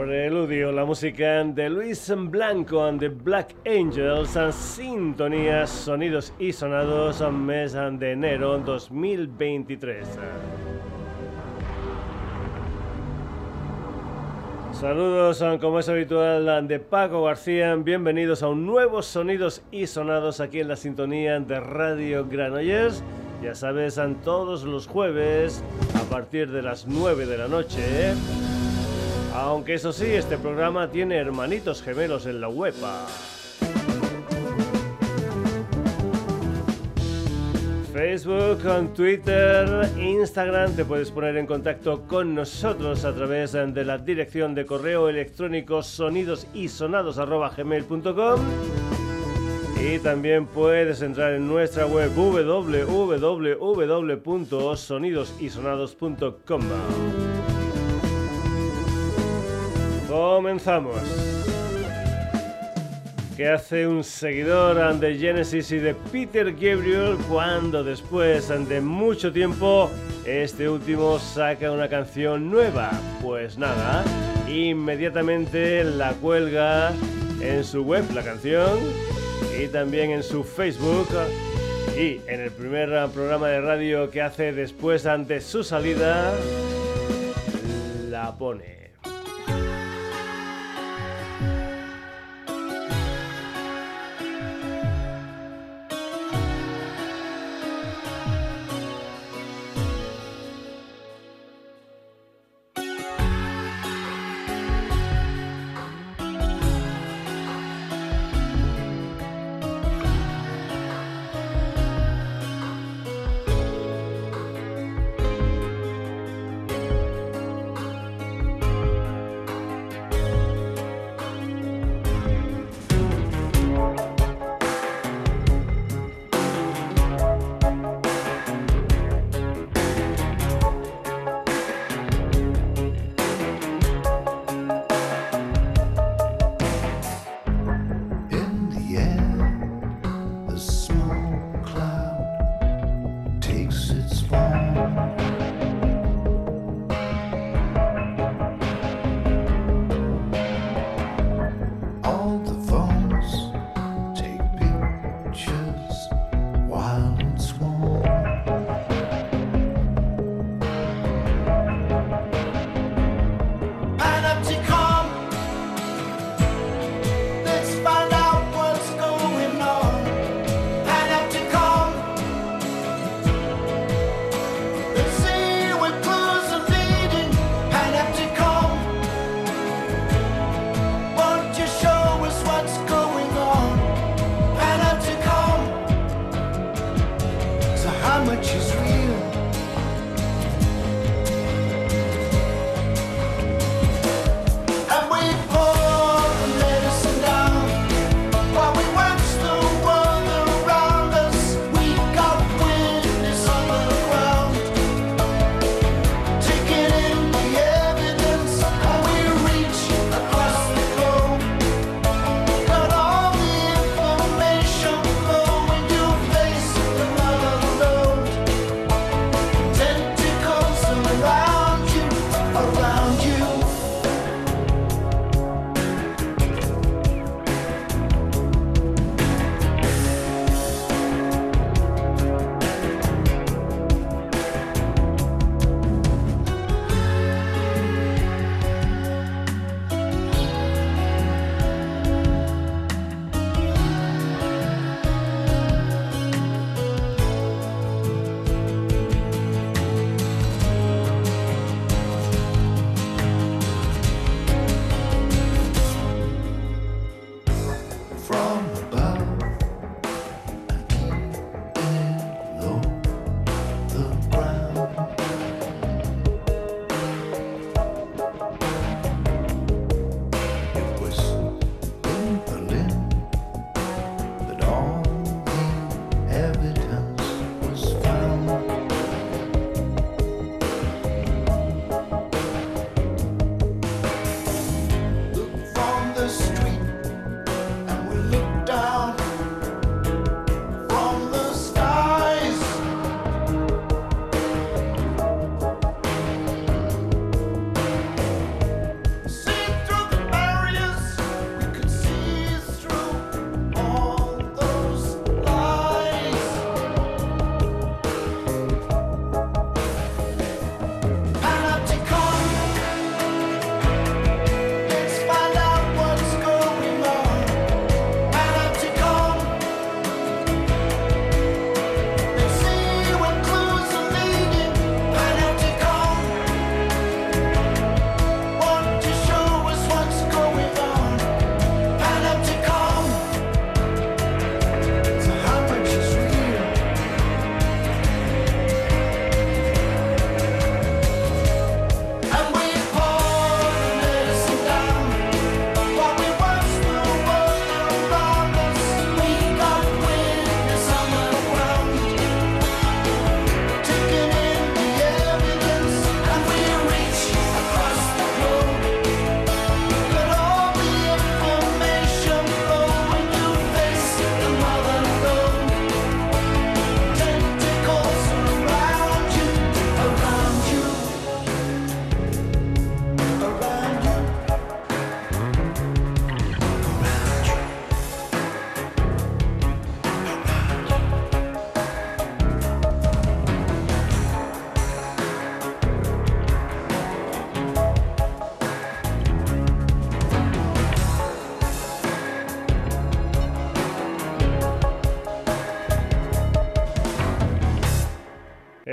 Preludio, la música de Luis Blanco and the Black Angels, sintonías, sonidos y sonados, mes de enero 2023. Saludos, como es habitual, de Paco García. Bienvenidos a un nuevo Sonidos y Sonados aquí en la sintonía de Radio Granollers. Ya sabes, todos los jueves a partir de las 9 de la noche. Aunque eso sí, este programa tiene hermanitos gemelos en la web. Facebook, Twitter, Instagram, te puedes poner en contacto con nosotros a través de la dirección de correo electrónico sonidosisonados.gmail.com y también puedes entrar en nuestra web www.sonidosisonados.com. Comenzamos. ¿Qué hace un seguidor de Genesis y de Peter Gabriel cuando después de mucho tiempo este último saca una canción nueva? Pues nada, inmediatamente la cuelga en su web la canción y también en su Facebook y en el primer programa de radio que hace después ante su salida la pone.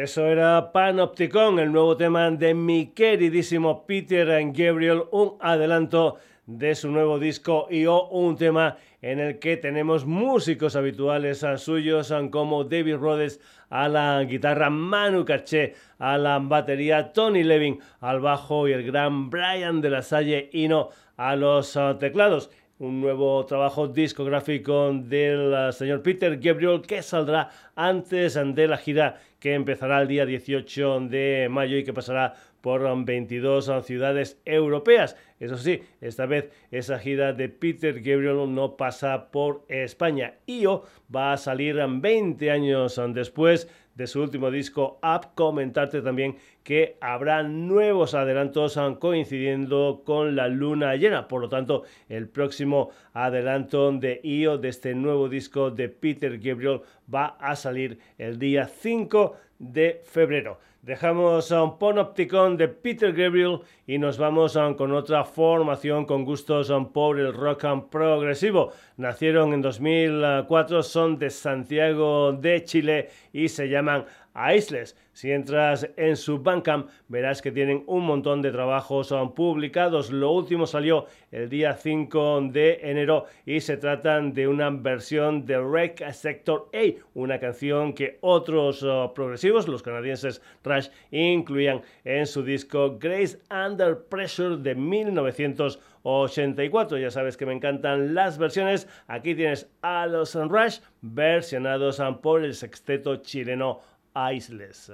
Eso era Panopticon, el nuevo tema de mi queridísimo Peter Gabriel, un adelanto de su nuevo disco y un tema en el que tenemos músicos habituales suyos como David Rhodes a la guitarra, Manu Caché a la batería, Tony Levin al bajo y el gran Brian de la Salle Hino a los ah, teclados un nuevo trabajo discográfico del ah, señor Peter Gabriel que saldrá antes de la gira que empezará el día 18 de mayo y que pasará por 22 ciudades europeas. Eso sí, esta vez esa gira de Peter Gabriel no pasa por España. IO va a salir 20 años después de su último disco Up, comentarte también que habrá nuevos adelantos coincidiendo con la luna llena. Por lo tanto, el próximo adelanto de IO de este nuevo disco de Peter Gabriel va a salir el día 5 de febrero. Dejamos un Ponopticon de Peter Gabriel y nos vamos con otra formación con gustos por el rock and progresivo. Nacieron en 2004, son de Santiago de Chile y se llaman Isles. Si entras en su Bandcamp verás que tienen un montón de trabajos publicados. Lo último salió el día 5 de enero y se tratan de una versión de Rec Sector A, una canción que otros uh, progresivos, los canadienses Rush, incluían en su disco Grace Under Pressure de 1984. Ya sabes que me encantan las versiones. Aquí tienes a los Rush versionados por el sexteto chileno Iceless.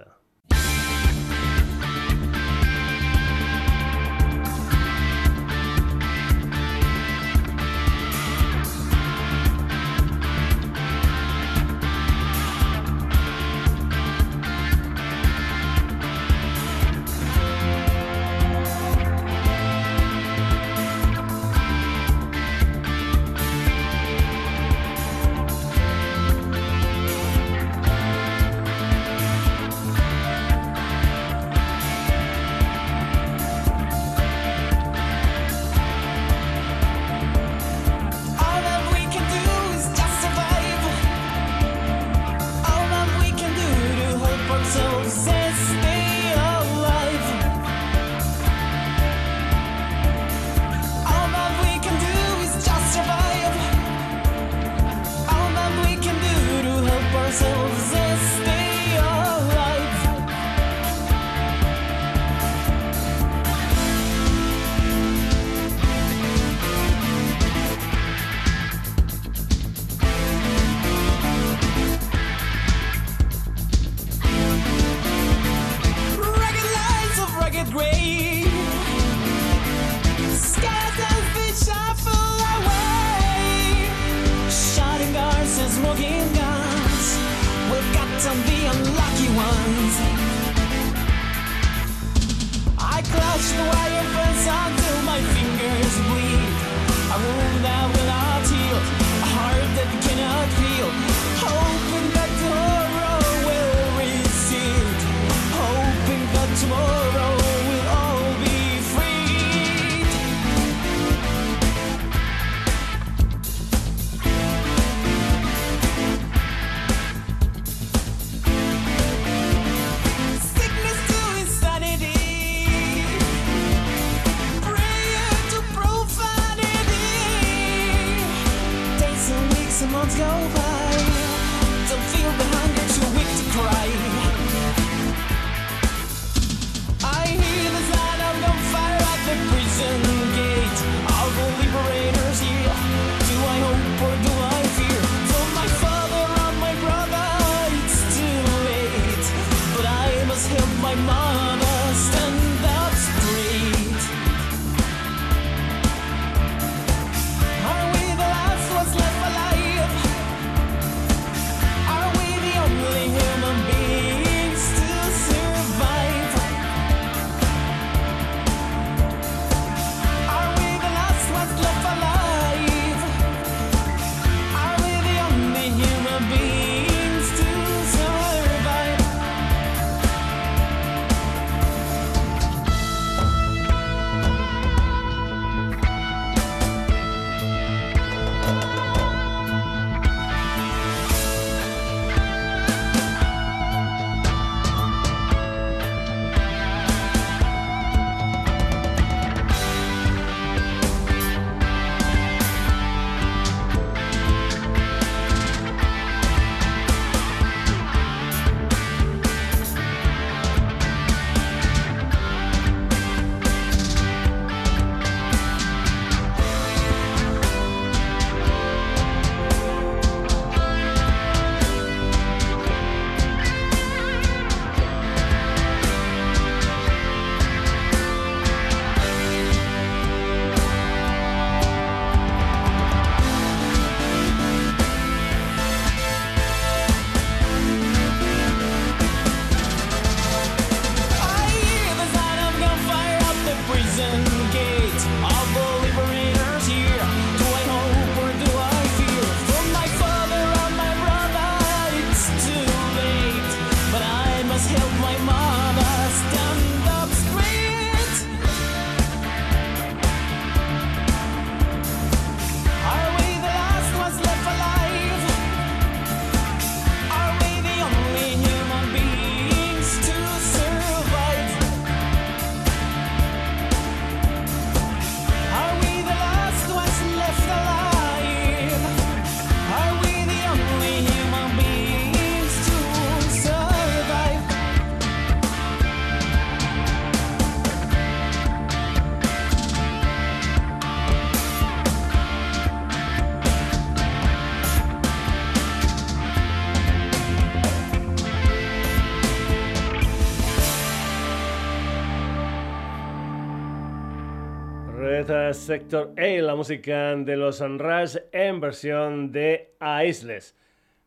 Sector A, la música de los Sunrise en versión de Aisles.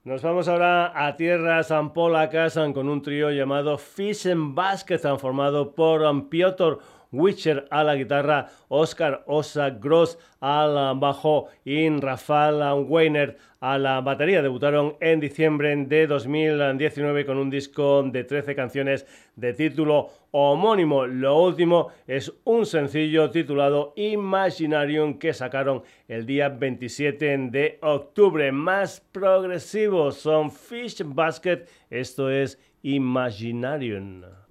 Nos vamos ahora a tierras polacas con un trío llamado Fish and Basket, formado por Piotr Witcher a la guitarra, Oscar Osa Gross al bajo y Rafael Weiner a la batería. Debutaron en diciembre de 2019 con un disco de 13 canciones de título homónimo. Lo último es un sencillo titulado Imaginarium que sacaron el día 27 de octubre. Más progresivos son Fish Basket, esto es Imaginarium.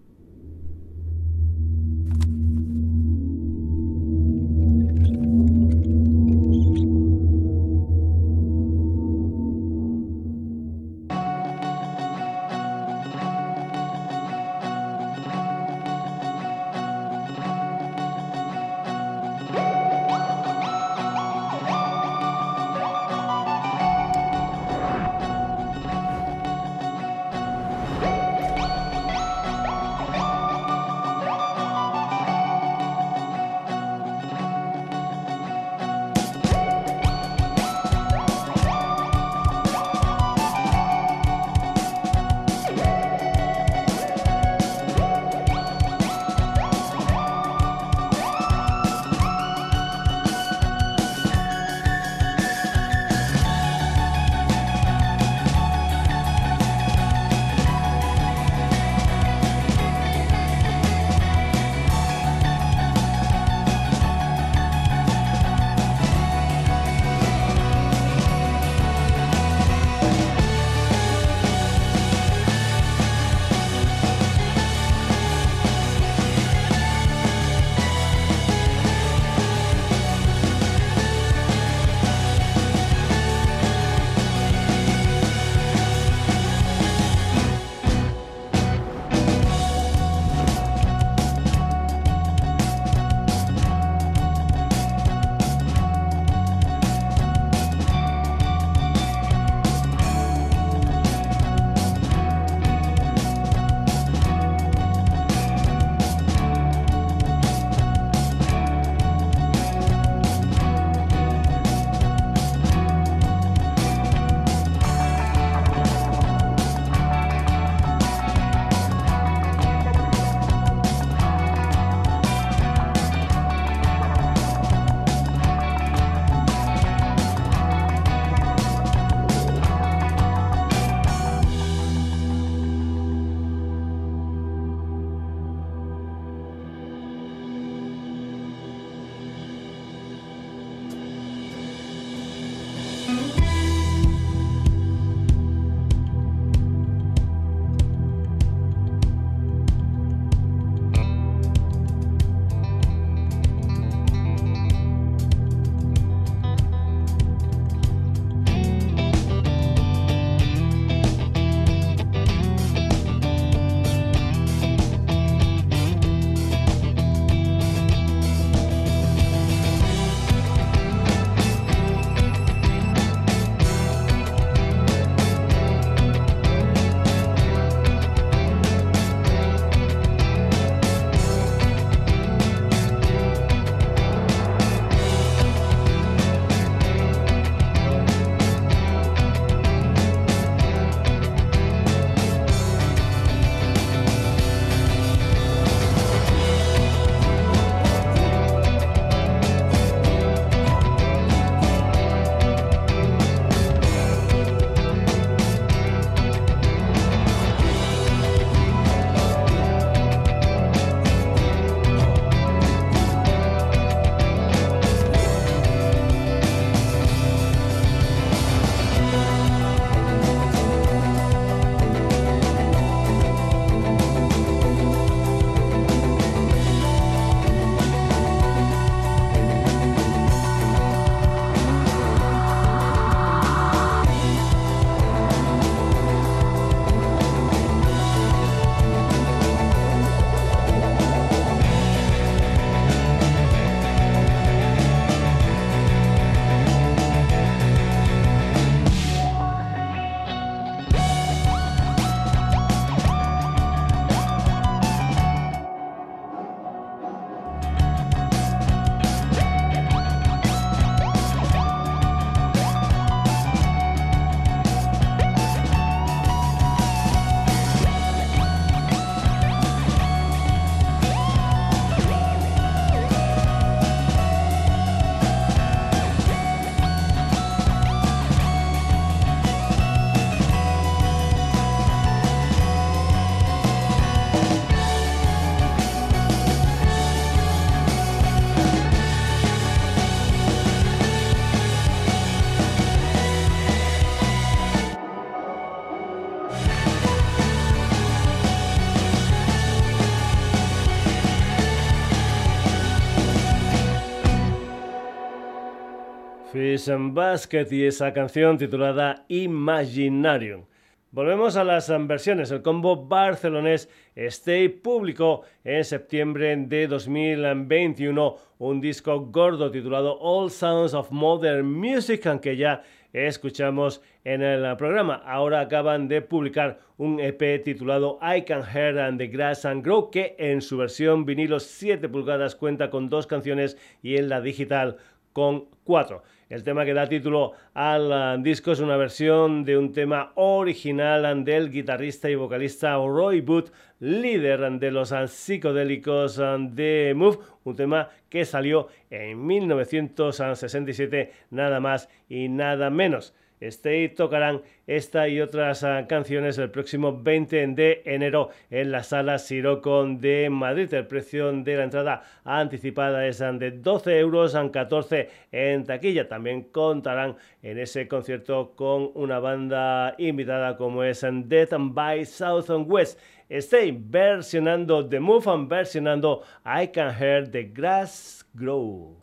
And Basket y esa canción titulada Imaginarium. Volvemos a las versiones. El combo barcelonés Stay publicó en septiembre de 2021 un disco gordo titulado All Sounds of Modern Music, aunque ya escuchamos en el programa. Ahora acaban de publicar un EP titulado I Can Hear and the Grass and Grow, que en su versión vinilo 7 pulgadas cuenta con dos canciones y en la digital con cuatro. El tema que da título al uh, disco es una versión de un tema original del guitarrista y vocalista Roy Booth, líder de los psicodélicos de Move, un tema que salió en 1967 nada más y nada menos. Stay tocarán esta y otras ah, canciones el próximo 20 de enero en la sala Siroco de Madrid. El precio de la entrada anticipada es de 12 euros, 14 en taquilla. También contarán en ese concierto con una banda invitada como es Death by South and West. Stay versionando The Move and versionando I Can Hear the Grass Grow.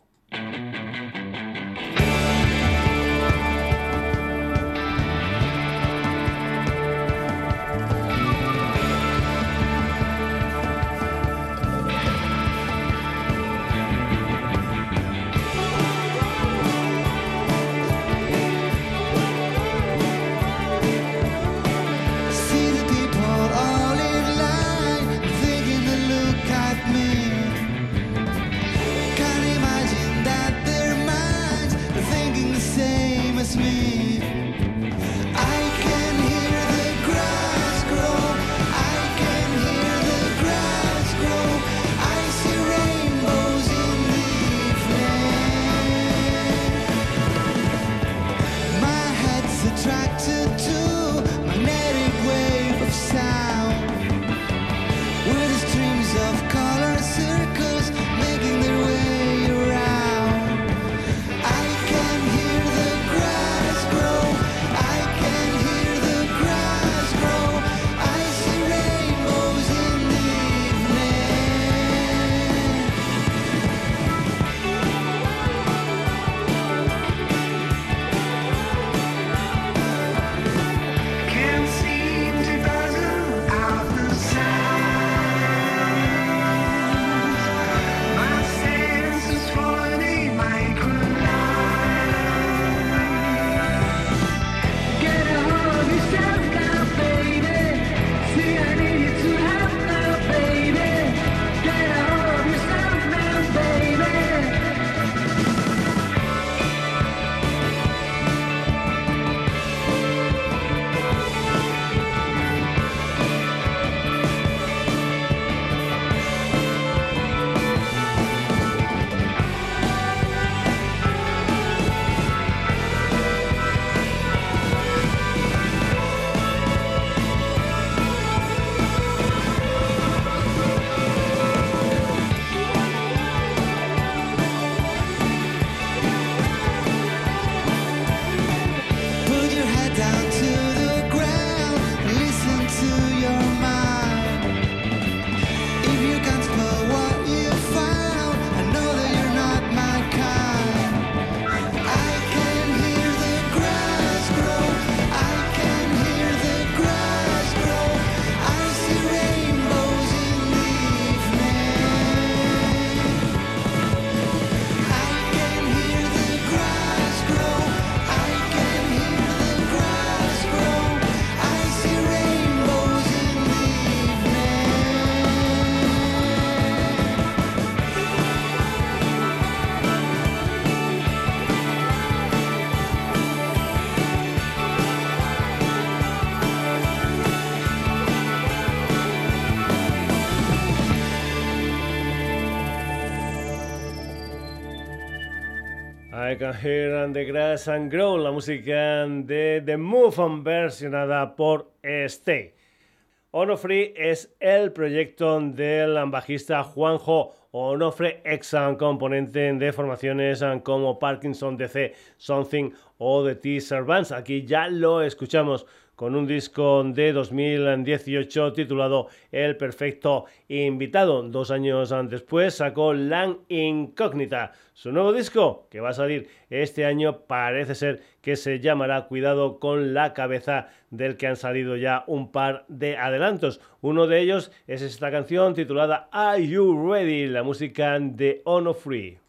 Here and the Grass and Grow, la música de The Move versionada por Stay. Onofre es el proyecto del bajista Juanjo Onofre, ex componente de formaciones como Parkinson DC, Something o The T-Servants. Aquí ya lo escuchamos con un disco de 2018 titulado El Perfecto Invitado. Dos años después sacó Lan Incógnita, su nuevo disco que va a salir este año. Parece ser que se llamará Cuidado con la cabeza del que han salido ya un par de adelantos. Uno de ellos es esta canción titulada Are You Ready? La música de Ono Free.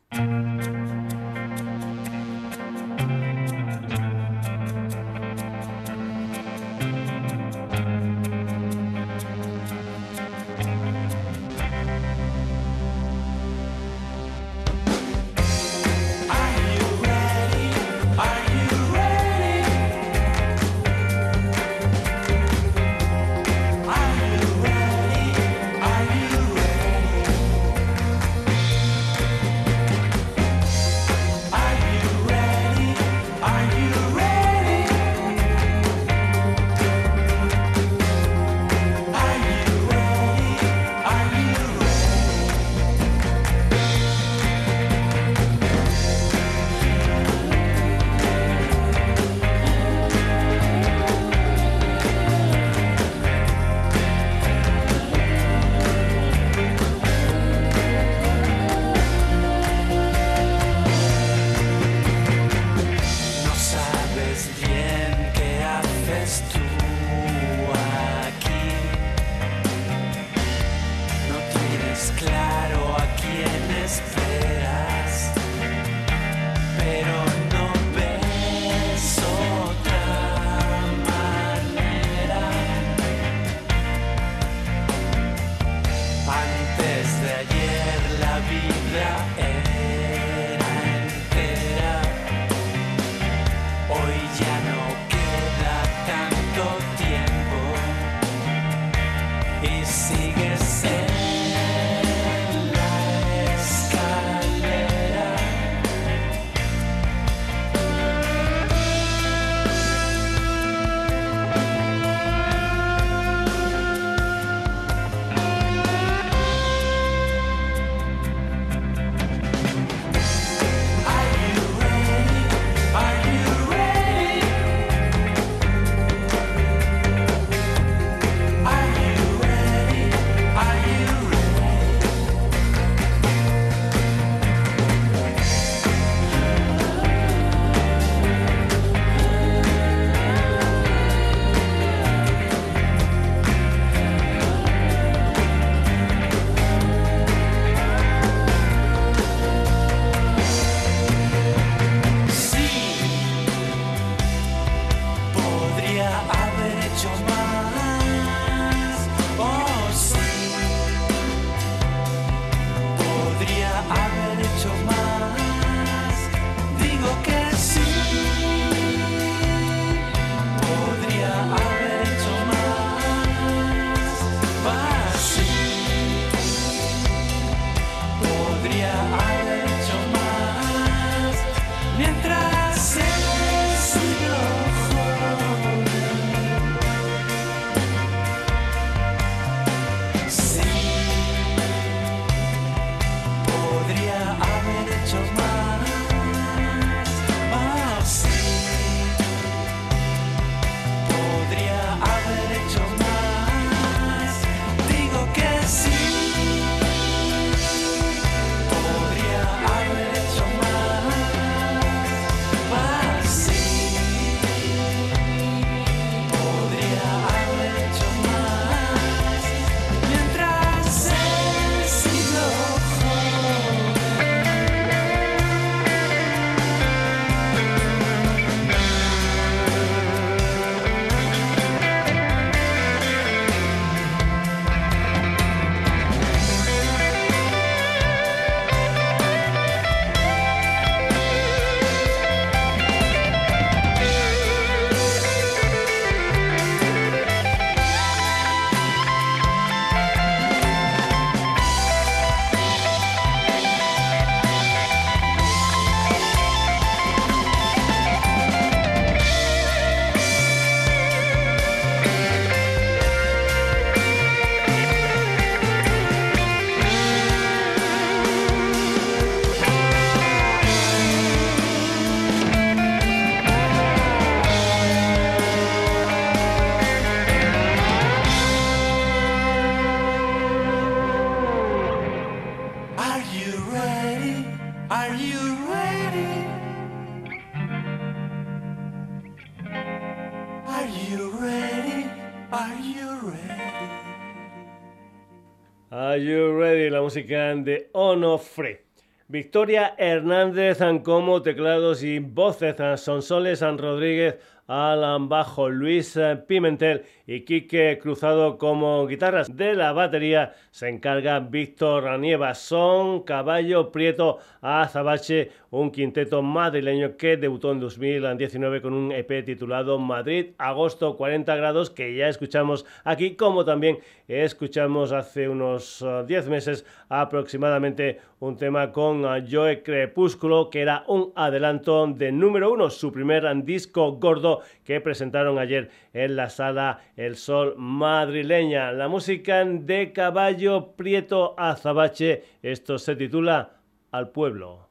Música de Onofre. Victoria Hernández como teclados y voces, Sonsoles San Rodríguez Alan Bajo, Luis Pimentel y Quique Cruzado como guitarras. De la batería se encarga Víctor Nieva. Son Caballo Prieto Azabache, un quinteto madrileño que debutó en 2019 con un EP titulado Madrid, agosto 40 grados, que ya escuchamos aquí, como también escuchamos hace unos 10 uh, meses aproximadamente un tema con uh, Joe Crepúsculo, que era un adelanto de número uno, su primer disco gordo que presentaron ayer en la sala El Sol madrileña. La música de Caballo Prieto Azabache, esto se titula Al pueblo.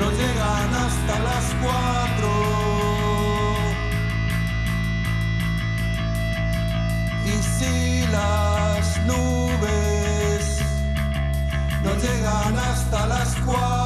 no llegan hasta las cuatro. Y si las nubes no llegan hasta las cuatro.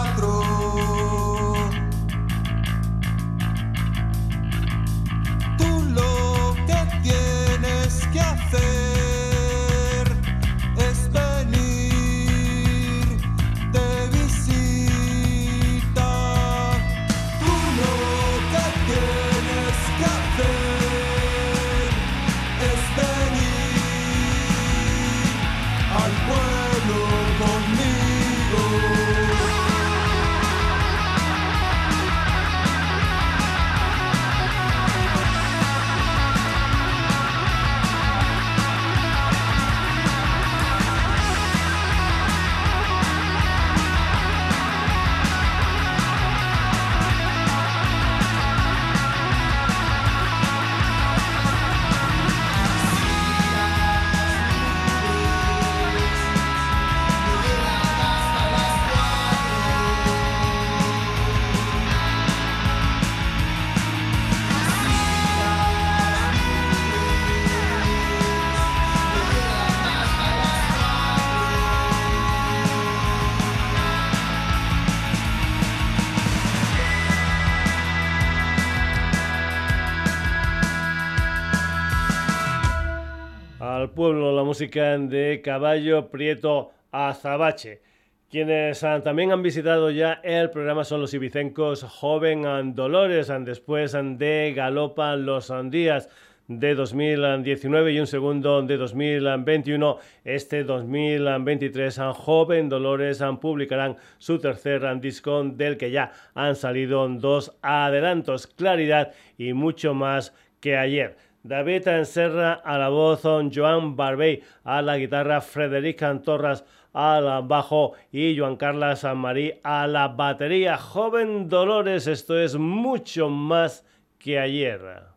Música de Caballo Prieto Azabache. Quienes ah, también han visitado ya el programa son los ibicencos Joven Dolores, después de Galopa los días de 2019 y un segundo de 2021. Este 2023, Joven Dolores publicarán su tercer disco del que ya han salido dos adelantos, Claridad y mucho más que ayer. David Serra a la voz, Joan Barbey a la guitarra, Frederica Torras al bajo y Joan Carlos Marí a la batería. Joven Dolores, esto es mucho más que ayer.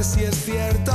Si es cierto,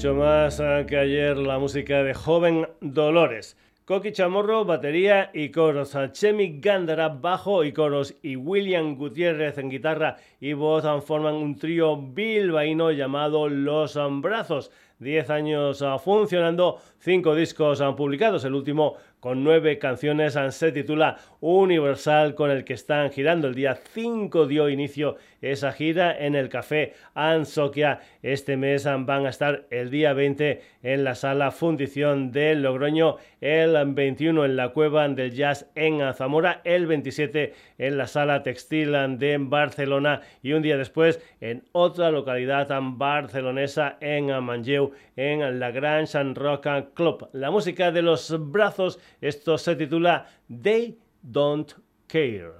mucho más eh, que ayer la música de Joven Dolores. Coqui Chamorro, batería y coros. Chemi Gándara, bajo y coros. Y William Gutiérrez en guitarra y voz forman un trío bilbaíno llamado Los Brazos. Diez años ah, funcionando, cinco discos han publicados. El último con nueve canciones se titula Universal, con el que están girando. El día 5 dio inicio esa gira en el Café Ansoquia. Este mes van a estar el día 20 en la sala Fundición de Logroño, el 21 en la Cueva del Jazz en Zamora, el 27 en la sala Textil de Barcelona y un día después en otra localidad barcelonesa en Manlleu, en la Grand San Rock Club. La música de los brazos, esto se titula They Don't Care.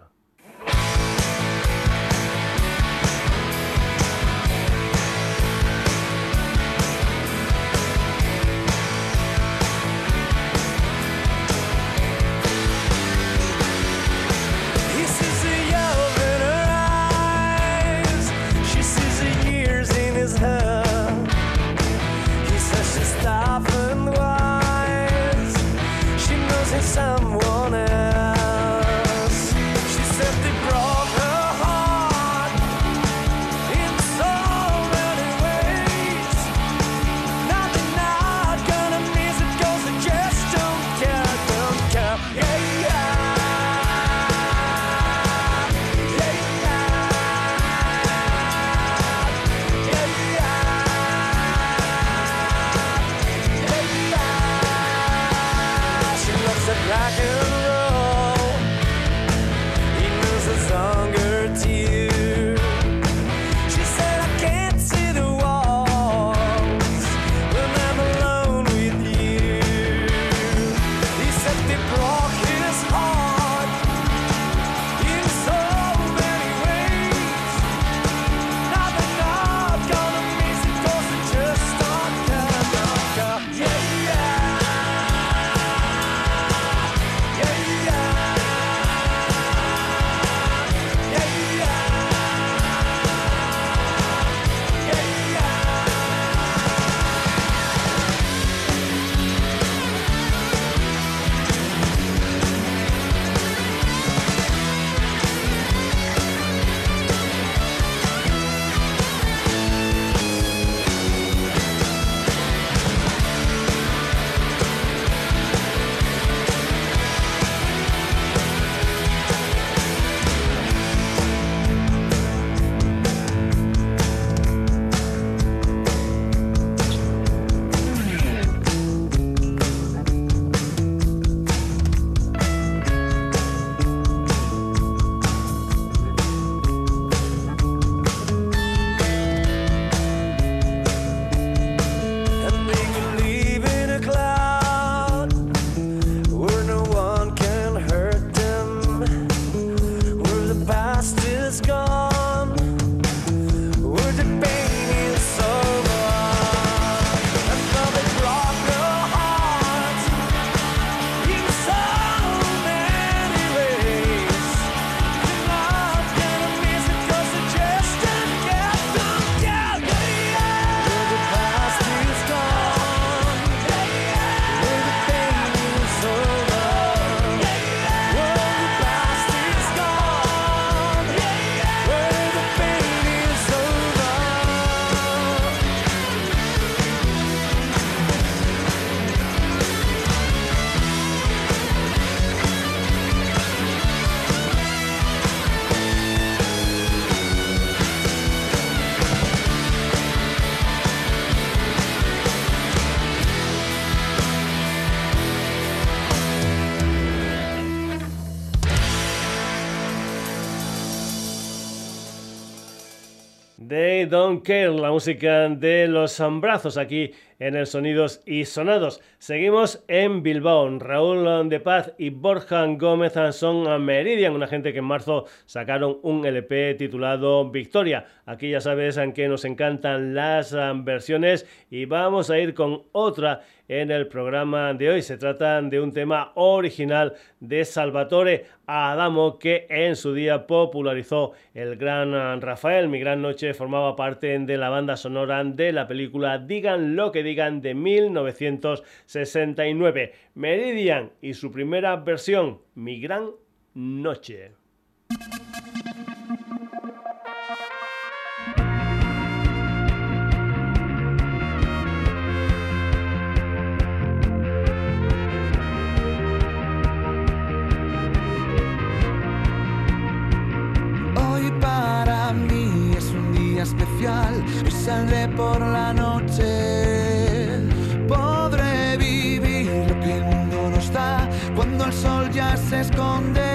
Don't Care, la música de los brazos aquí en el Sonidos y Sonados. Seguimos en Bilbao. Raúl de Paz y Borja Gómez son Meridian, una gente que en marzo sacaron un LP titulado Victoria. Aquí ya sabes en que nos encantan las versiones y vamos a ir con otra en el programa de hoy. Se trata de un tema original de Salvatore Adamo que en su día popularizó el gran Rafael. Mi gran noche formaba parte de la banda sonora de la película Digan lo que digan de 1969. Meridian y su primera versión, Mi gran noche. Y saldré por la noche. Podré vivir lo que el mundo nos da cuando el sol ya se esconde.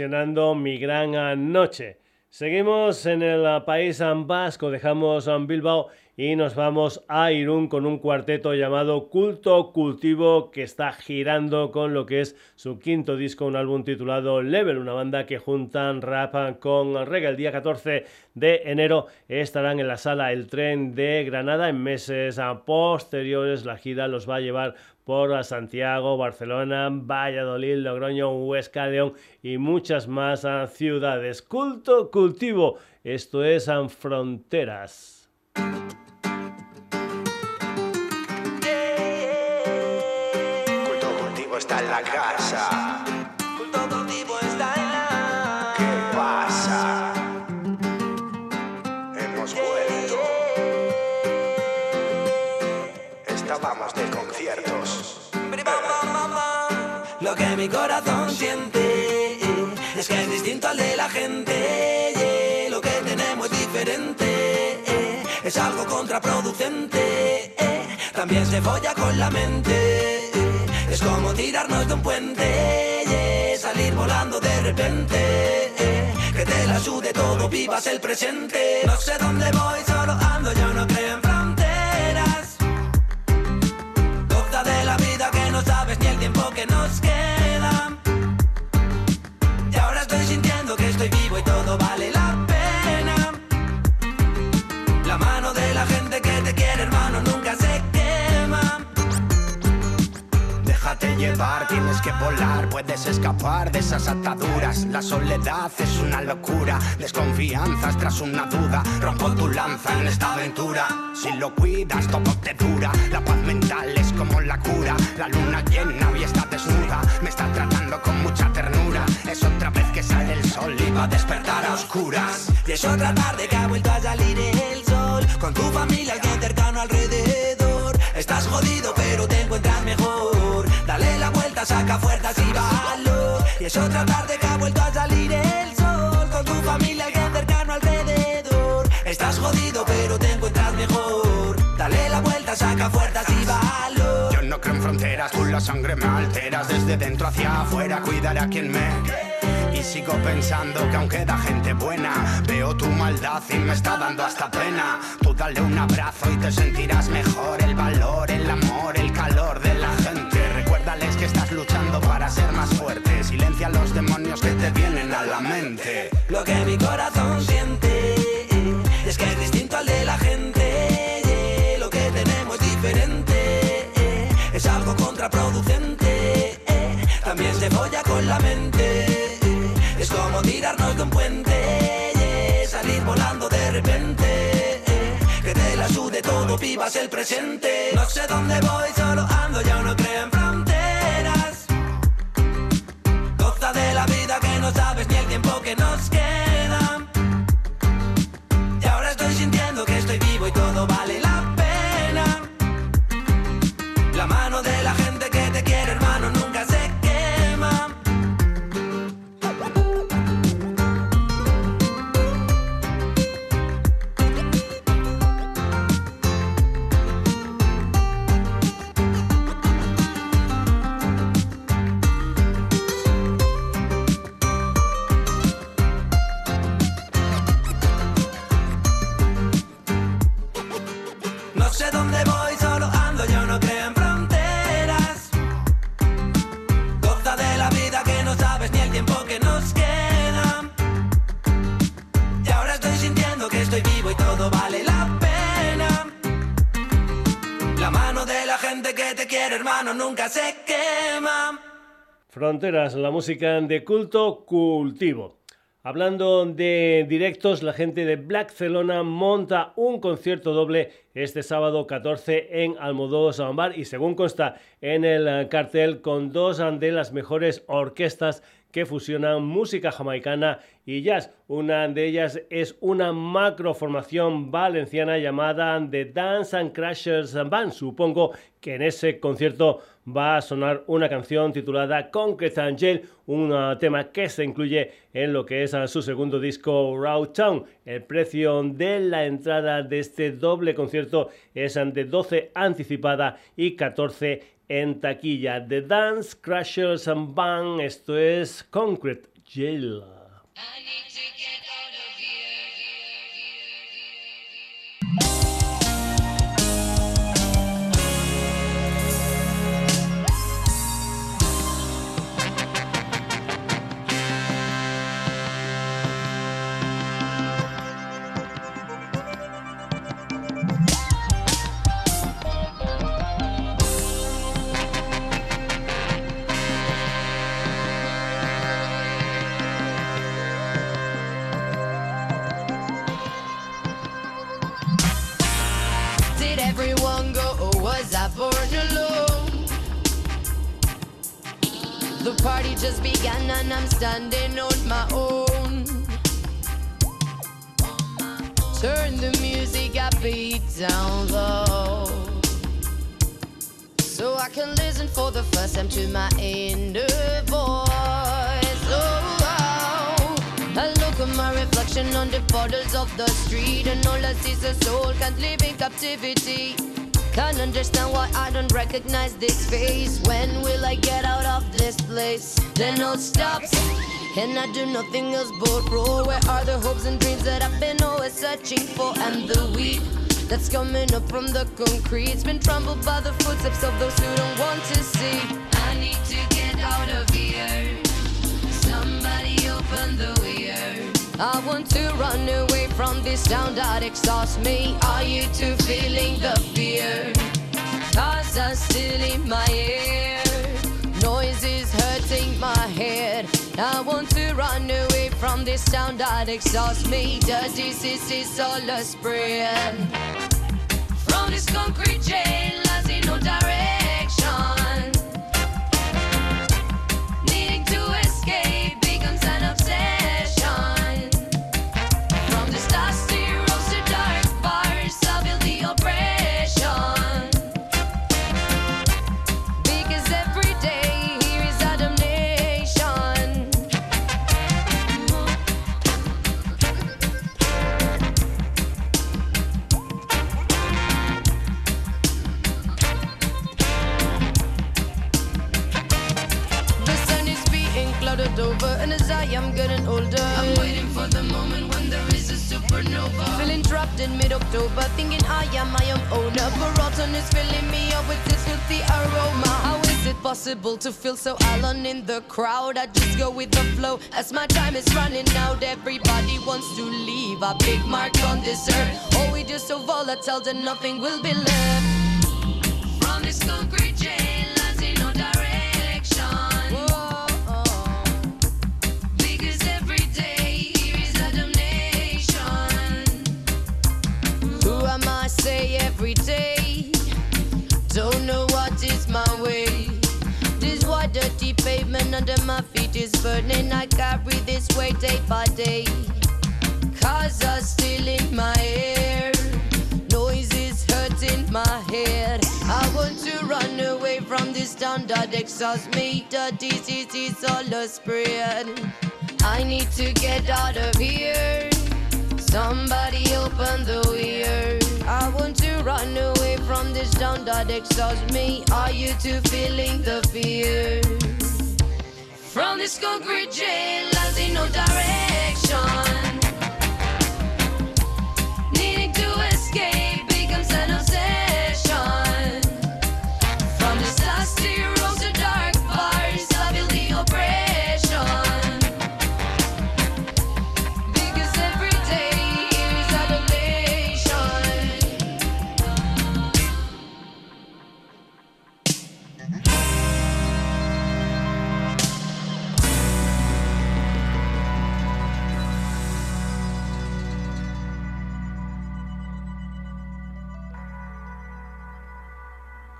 Mi Gran Noche. Seguimos en el país vasco, dejamos Bilbao y nos vamos a Irún con un cuarteto llamado Culto Cultivo que está girando con lo que es su quinto disco, un álbum titulado Level, una banda que juntan rap con reggae. El día 14 de enero estarán en la sala El Tren de Granada. En meses posteriores la gira los va a llevar por Santiago, Barcelona, Valladolid, Logroño, Huesca, León y muchas más ciudades. Culto cultivo, esto es Fronteras. Culto cultivo está en la casa. Mi corazón siente es que es distinto al de la gente. Lo que tenemos es diferente. es algo contraproducente. También se folla con la mente, es como tirarnos de un puente, salir volando de repente. Que te la sude todo, vivas el presente. No sé dónde voy, solo ando, yo no creo en fronteras. Goza de la vida que no sabes ni el tiempo que nos queda. Tienes que volar, puedes escapar de esas ataduras. La soledad es una locura, desconfianzas tras una duda. Rompo tu lanza en esta aventura. Si lo cuidas, todo te dura. La paz mental es como la cura. La luna llena hoy está desnuda, me está tratando con mucha ternura. Es otra vez que sale el sol y va a despertar a oscuras. Y es otra tarde que ha vuelto a salir el sol. Con tu familia, alguien cercano alrededor. Estás jodido, pero te encuentras mejor. Dale la vuelta, saca fuerzas y valor. Y es otra tarde que ha vuelto a salir el sol. Con tu familia, alguien cercano alrededor. Estás jodido, pero te encuentras mejor. Dale la vuelta, saca fuerzas y valor. Yo no creo en fronteras, tú la sangre me alteras desde dentro hacia afuera. Cuidaré a quien me. Y sigo pensando que aún queda gente buena. Veo tu maldad y me está dando hasta pena. Tú dale un abrazo y te sentirás mejor. El valor, el amor, el calor de la gente. Estás luchando para ser más fuerte. Silencia los demonios que te vienen a la mente. Lo que mi corazón siente es que es distinto al de la gente. Lo que tenemos es diferente, es algo contraproducente. También se folla con la mente, es como tirarnos de un puente. Salir volando de repente, que te la sude todo, vivas el presente. No sé dónde voy, solo ando, ya no creo en no sabes ni el tiempo que nos queda. Quiere. Fronteras, la música de culto cultivo. Hablando de directos, la gente de Blackcelona monta un concierto doble este sábado 14 en Almodóvar Sambar y según consta en el cartel con dos de las mejores orquestas que fusionan música jamaicana y jazz. Una de ellas es una macroformación valenciana llamada The Dance and Crashers Band. Supongo que en ese concierto va a sonar una canción titulada Concrete Angel, un uh, tema que se incluye en lo que es uh, su segundo disco Raw Town. El precio de la entrada de este doble concierto es uh, de 12 anticipada y 14 en taquilla. The Dance Crashers and Band, esto es Concrete Jail. Party just began and I'm standing on my own. Turn the music up, beat down low. So I can listen for the first time to my inner voice. Oh, oh. I look at my reflection reflection on the bottles of the street, and all I see is a soul can't live in captivity. Can't understand why I don't recognize this face. When will I get out of this place? Then no stops. And I do nothing else but roll. Where are the hopes and dreams that I've been always searching for? And the weed that's coming up from the concrete's been trampled by the footsteps of those who don't want to see. I need to get out of here. Somebody open the weird. I want to run away from this sound that exhausts me. Are you too feeling the fear? Cars are still in my ear. Noise is hurting my head. I want to run away from this town that exhausts me. The disease is all a spread. From this concrete jail, I see no direction. In mid-October Thinking I am my own owner. But rotten is filling me up with this filthy aroma. How is it possible to feel so alone in the crowd? I just go with the flow as my time is running out. Everybody wants to leave a big mark on this earth. Oh, we just so volatile that nothing will be left pavement under my feet is burning. I carry this weight day by day. Cars are still in my ear. Noise is hurting my head. I want to run away from this town that exhausts me. Disease is all a spread. I need to get out of here. Somebody open the ear. I want to run away from this town that exhausts me. Are you feeling the fear? From this concrete jail, I see no direction.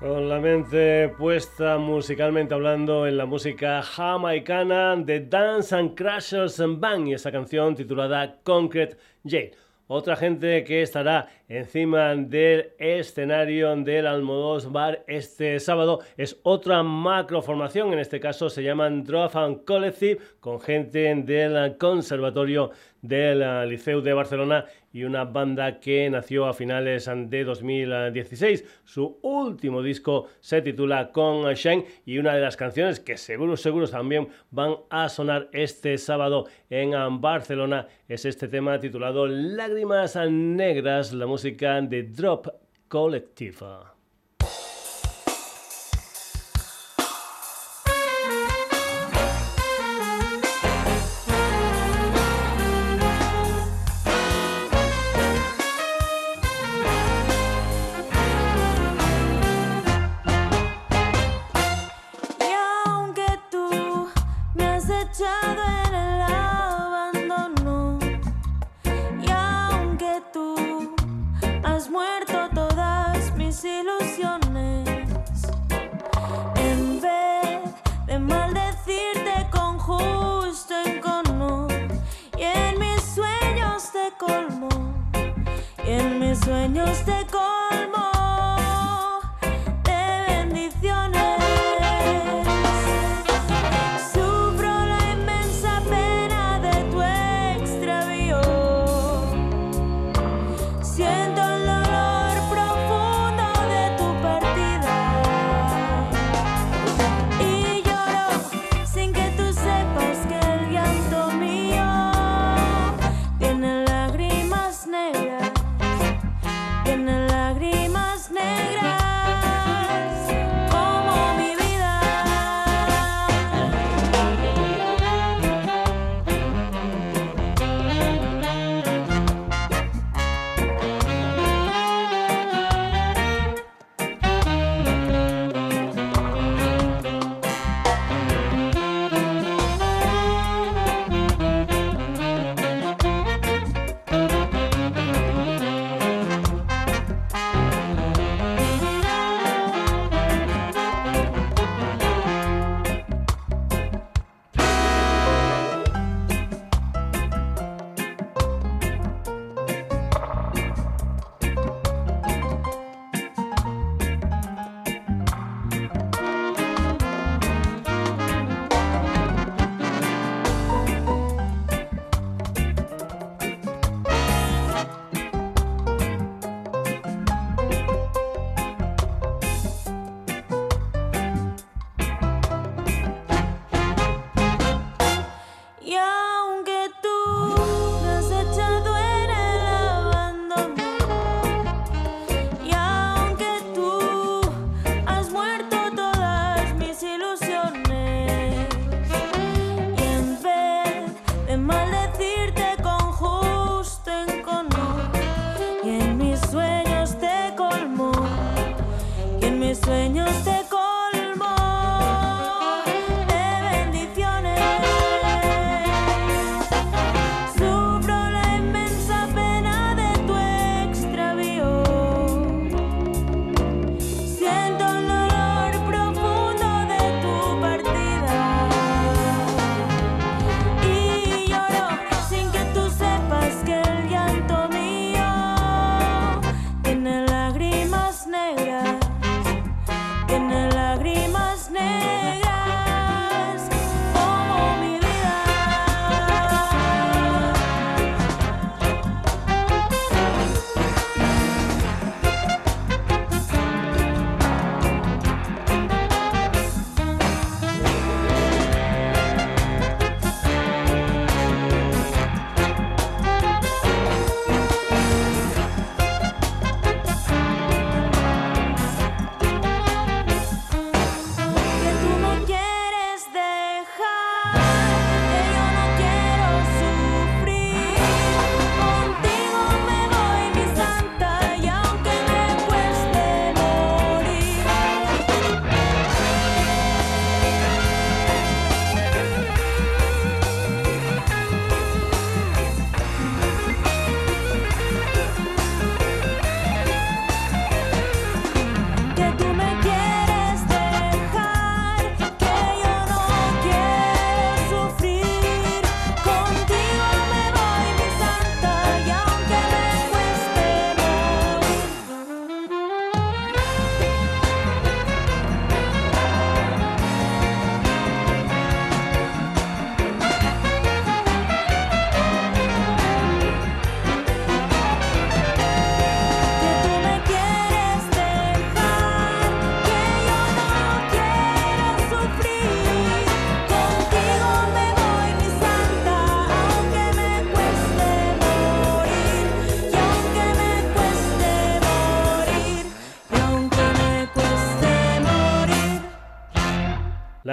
Con la mente puesta musicalmente hablando en la música jamaicana de Dance and Crashers Band y esa canción titulada Concrete Jade. Otra gente que estará encima del escenario del Almodóvar Bar este sábado es otra macroformación, en este caso se llaman Drop and Collective, con gente del Conservatorio del Liceu de Barcelona y una banda que nació a finales de 2016. Su último disco se titula Con Shine y una de las canciones que seguro, seguro también van a sonar este sábado en Barcelona es este tema titulado Lágrimas Negras, la música de Drop Collective. each other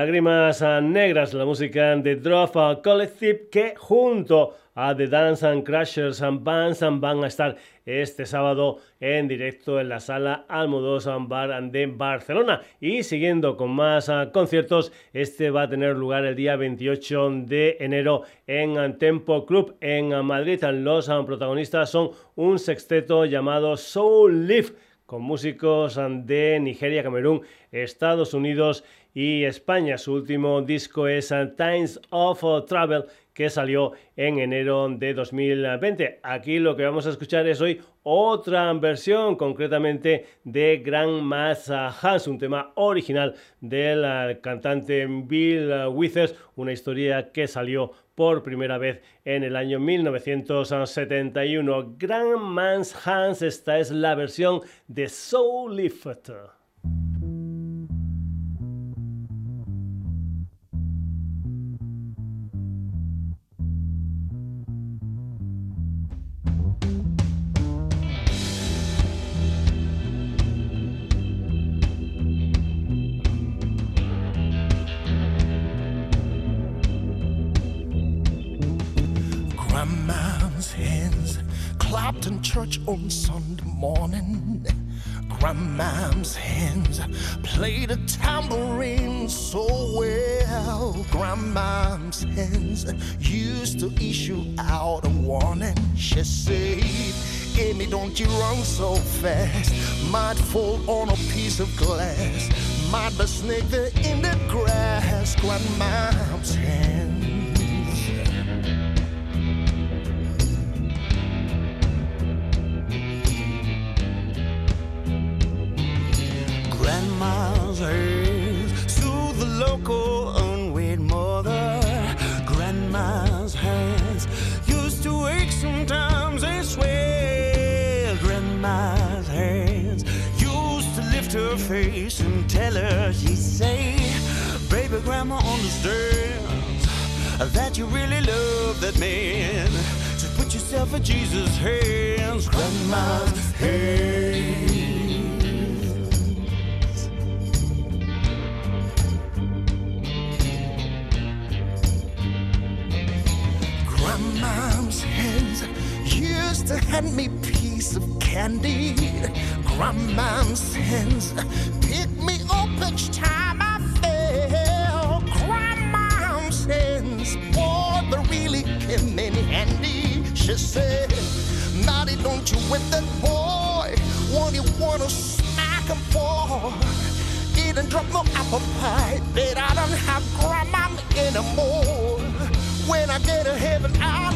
Lágrimas Negras, la música de Drop Collective que junto a The Dance and Crashers and Bands van a estar este sábado en directo en la sala Almodóvar Bar de Barcelona. Y siguiendo con más ah, conciertos, este va a tener lugar el día 28 de enero en Tempo Club en Madrid. Los ah, protagonistas son un sexteto llamado Soul Lift con músicos ah, de Nigeria, Camerún, Estados Unidos y España. Su último disco es uh, Times of Travel que salió en enero de 2020. Aquí lo que vamos a escuchar es hoy otra versión, concretamente de Grand Mass Hans, un tema original del uh, cantante Bill Withers, una historia que salió por primera vez en el año 1971. Grand Mass Hans, esta es la versión de Soul Lift. Played a tambourine so well. Grandma's hands used to issue out a warning. She said, Amy, don't you run so fast. Might fall on a piece of glass. Might be snake in the grass. Grandma's hands. Her face and tell her, she'd say, Baby, grandma understands that you really love that man. So put yourself in Jesus' hands, grandma's hands. mom's hands used to hand me piece of candy. Grandma's hands pick me up each time I fail. Grandma's hands, boy, they really came in handy. She said, Naughty, don't you whip that boy. When you wanna smack him for. He didn't drop no apple pie, but I don't have grandma anymore. When I get to heaven, I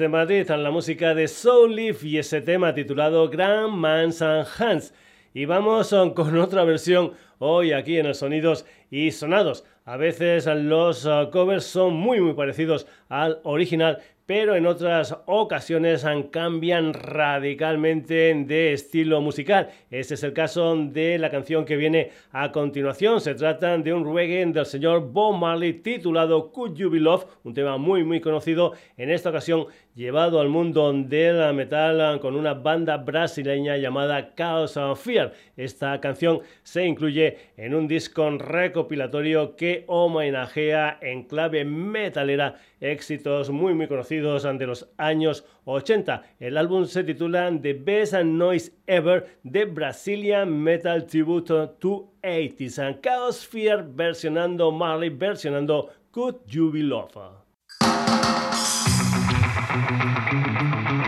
Desde Madrid la música de Soul Leaf y ese tema titulado Grand Man's and Hands. Y vamos con otra versión hoy aquí en el Sonidos y Sonados. A veces los uh, covers son muy muy parecidos al original, pero en otras ocasiones cambian radicalmente de estilo musical. Ese es el caso de la canción que viene a continuación. Se trata de un reggae del señor Bob Marley titulado Could You Be Love, un tema muy muy conocido, en esta ocasión llevado al mundo del metal con una banda brasileña llamada Chaos and Fear. Esta canción se incluye en un disco recopilatorio que homenajea en clave metalera éxitos muy muy conocidos de los años 80. El álbum se titula The Best Noise Ever de Brazilian Metal Tribute to 80s. Chaos Fear versionando Marley, versionando Could You Be Love. どどどどどどどどど。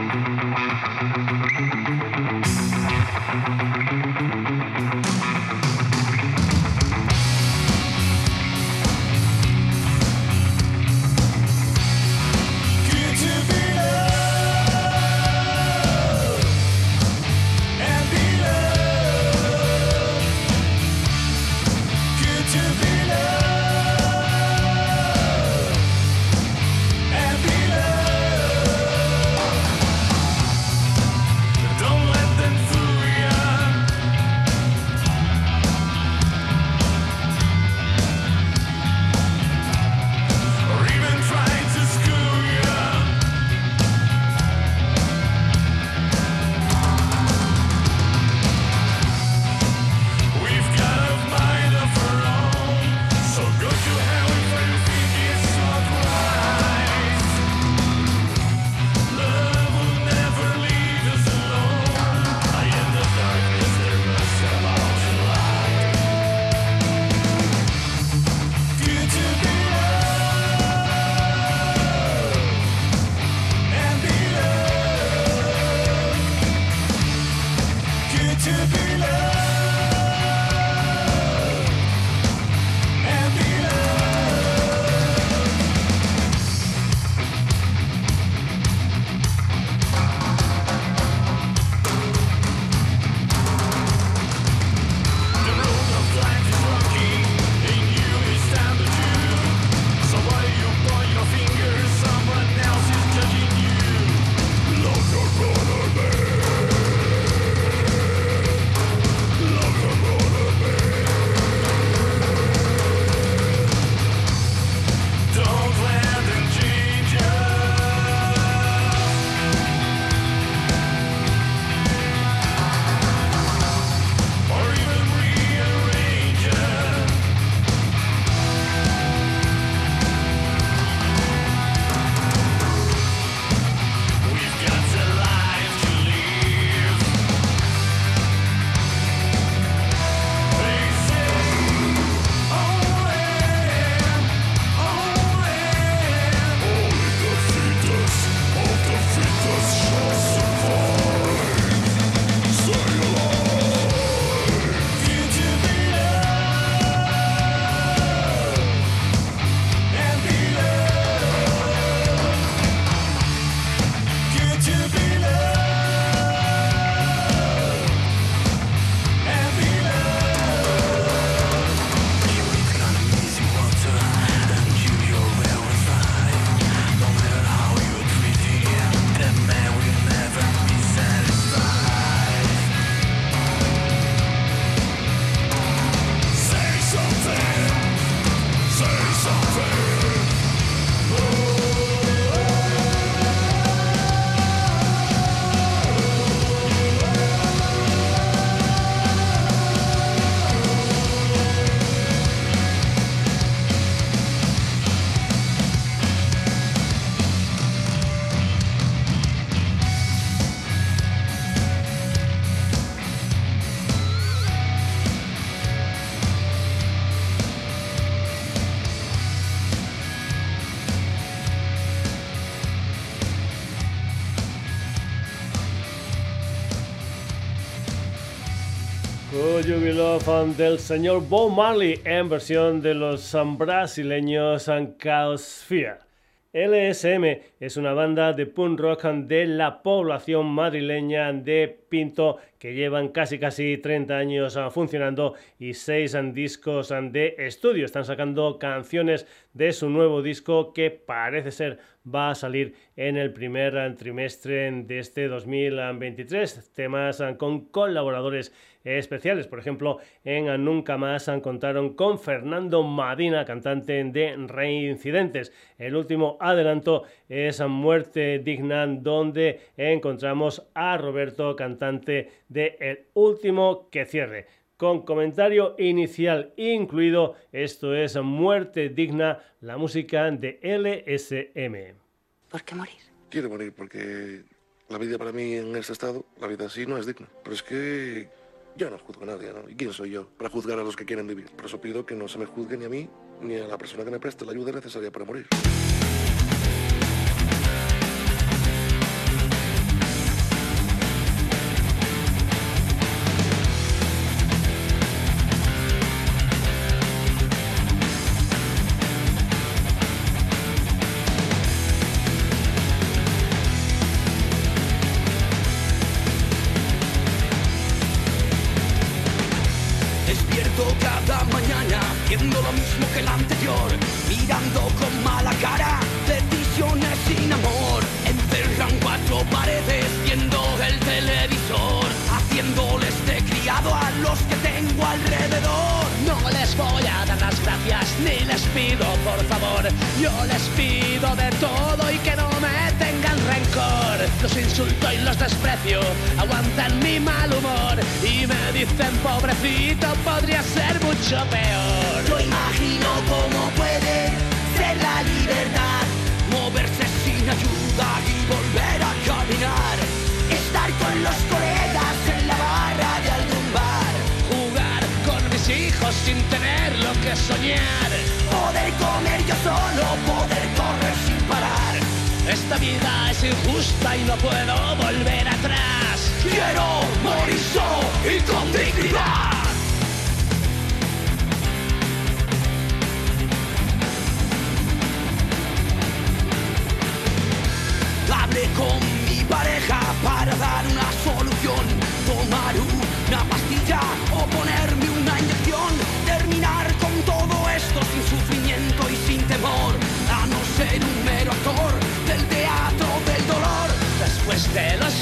You del señor Bob Marley en versión de los brasileños Chaos Fear. LSM es una banda de punk rock de la población madrileña de Pinto que llevan casi casi 30 años ah, funcionando y 6 discos de estudio. Están sacando canciones de su nuevo disco que parece ser va a salir en el primer trimestre de este 2023. Temas ah, con colaboradores especiales. Por ejemplo, en Nunca Más contaron con Fernando Madina, cantante de Reincidentes. El último adelanto es Muerte Digna, donde encontramos a Roberto, cantante de El último que cierre. Con comentario inicial incluido, esto es Muerte Digna, la música de LSM. ¿Por qué morir? Quiero morir porque la vida para mí en este estado, la vida así no es digna. Pero es que yo no juzgo a nadie, ¿no? ¿Y quién soy yo para juzgar a los que quieren vivir? Por eso pido que no se me juzgue ni a mí ni a la persona que me preste la ayuda necesaria para morir. con dignidad. Hablé con mi pareja para dar una solución, tomar una pastilla o ponerme una inyección, terminar con todo esto sin sufrimiento y sin temor, a no ser un mero actor del teatro del dolor. Después de las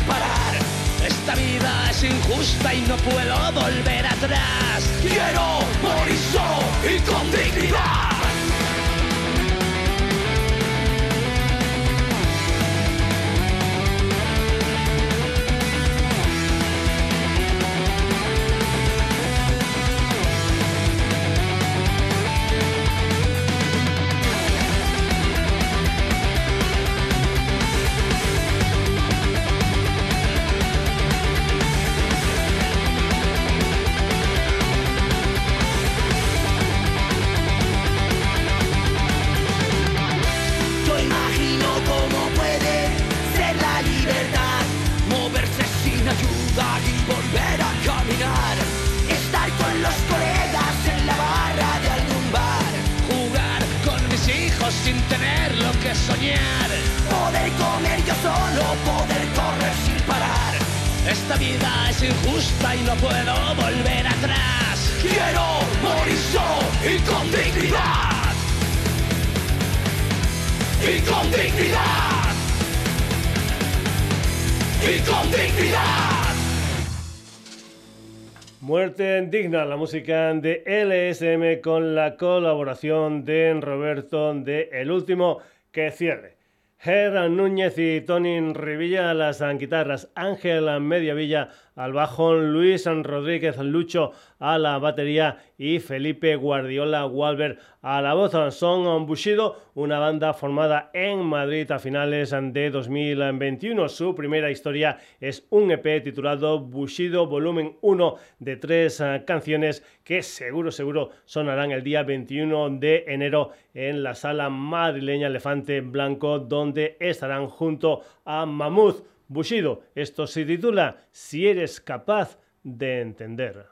Esta vida es injusta y no puedo volver atrás. Quiero morir solo y con dignidad. Música de LSM con la colaboración de Roberto de El Último que cierre. Ger Núñez y Tony Rivilla las guitarras, Ángel Mediavilla al bajo, Luis Rodríguez Lucho a la batería y Felipe Guardiola Walber a la voz. Son Bushido, una banda formada en Madrid a finales de 2021. Su primera historia es un EP titulado Bushido Volumen 1 de tres eh, canciones que seguro, seguro sonarán el día 21 de enero en la sala madrileña Elefante Blanco, donde estarán junto a Mammoth. Bushido, esto se titula Si eres capaz de entender.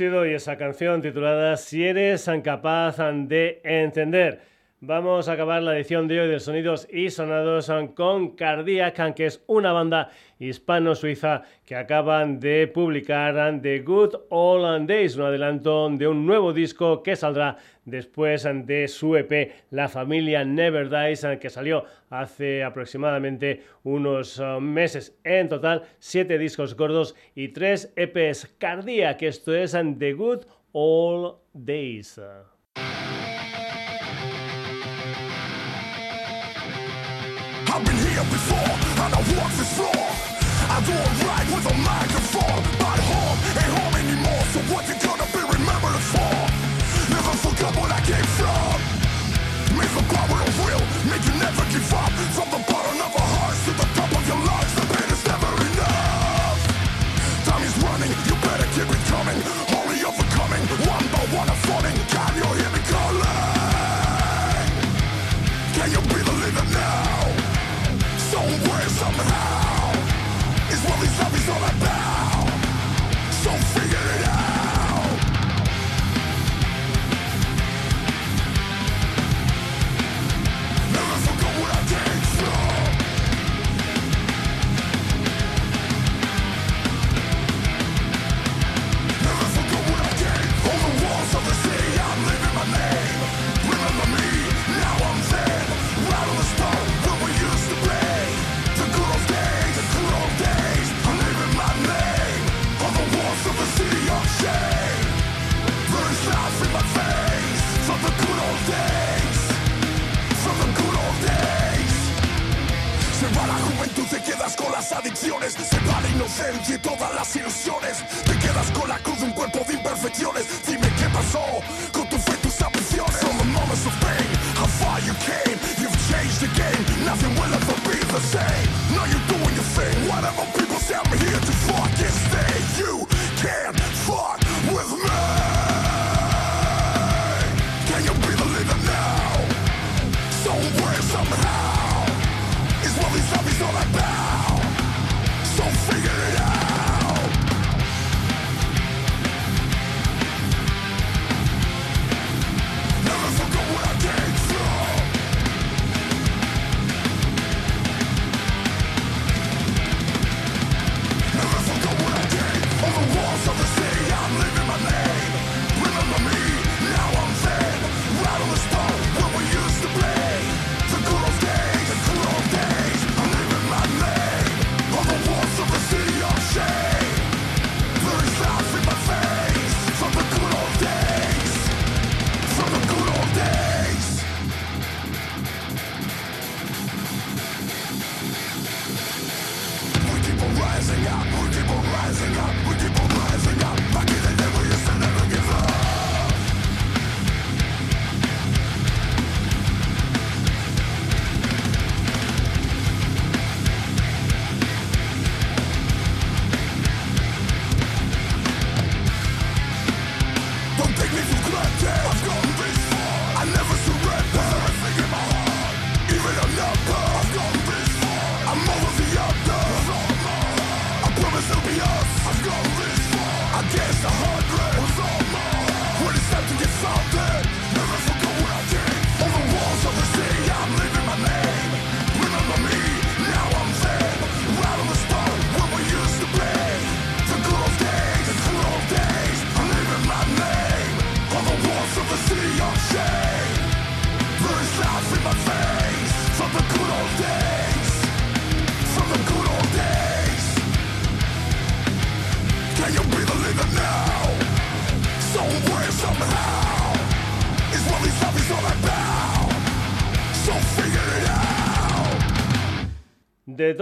Y esa canción titulada Si eres capaz de entender. Vamos a acabar la edición de hoy de Sonidos y Sonados con Cardiac, que es una banda hispano-suiza que acaban de publicar The Good Old Days, un adelanto de un nuevo disco que saldrá después de su EP La familia Never Dies, que salió hace aproximadamente unos eh, meses. En total, siete discos gordos y tres EPs Cardiac, esto es The Good Old Days. here before, and I walk this floor. I do alright with a microphone, but home ain't home anymore, so what you got?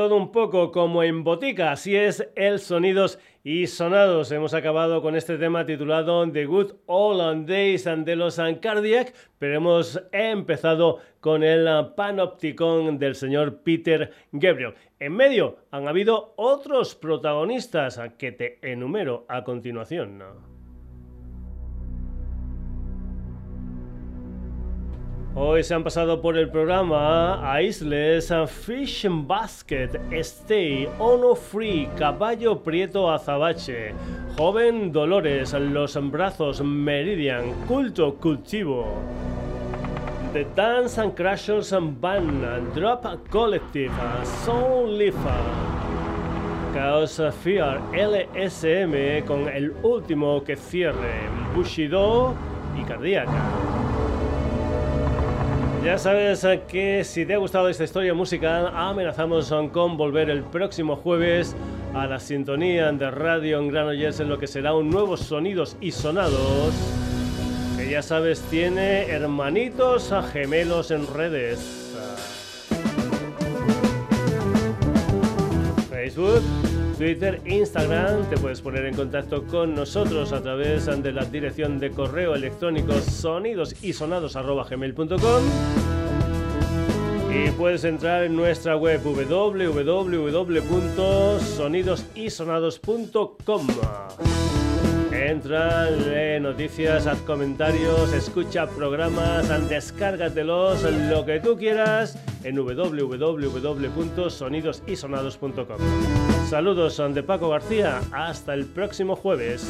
todo un poco, como en botica, así es el Sonidos y Sonados. Hemos acabado con este tema titulado The Good Old Days and the Los Cardiac, pero hemos empezado con el Panopticon del señor Peter Gabriel. En medio han habido otros protagonistas que te enumero a continuación. Hoy se han pasado por el programa a Isles, Fish and Basket, Stay, Ono Free, Caballo Prieto Azabache, Joven Dolores, Los Brazos, Meridian, Culto Cultivo. The Dance and Crashers and Band, Drop Collective, Soul Lifa. Chaos Fear LSM con el último que cierre, Bushido y Cardíaca. Ya sabes que si te ha gustado esta historia musical, amenazamos con volver el próximo jueves a la sintonía de Radio en Granollers en lo que será un nuevo Sonidos y Sonados que ya sabes tiene hermanitos a gemelos en redes. Facebook, Twitter, Instagram, te puedes poner en contacto con nosotros a través de la dirección de correo electrónico sonidosisonados.gmail.com y puedes entrar en nuestra web www.sonidosisonados.com. Entra, lee noticias, haz comentarios, escucha programas, descárgatelos, lo que tú quieras en www.sonidosisonados.com. Saludos de Paco García, hasta el próximo jueves.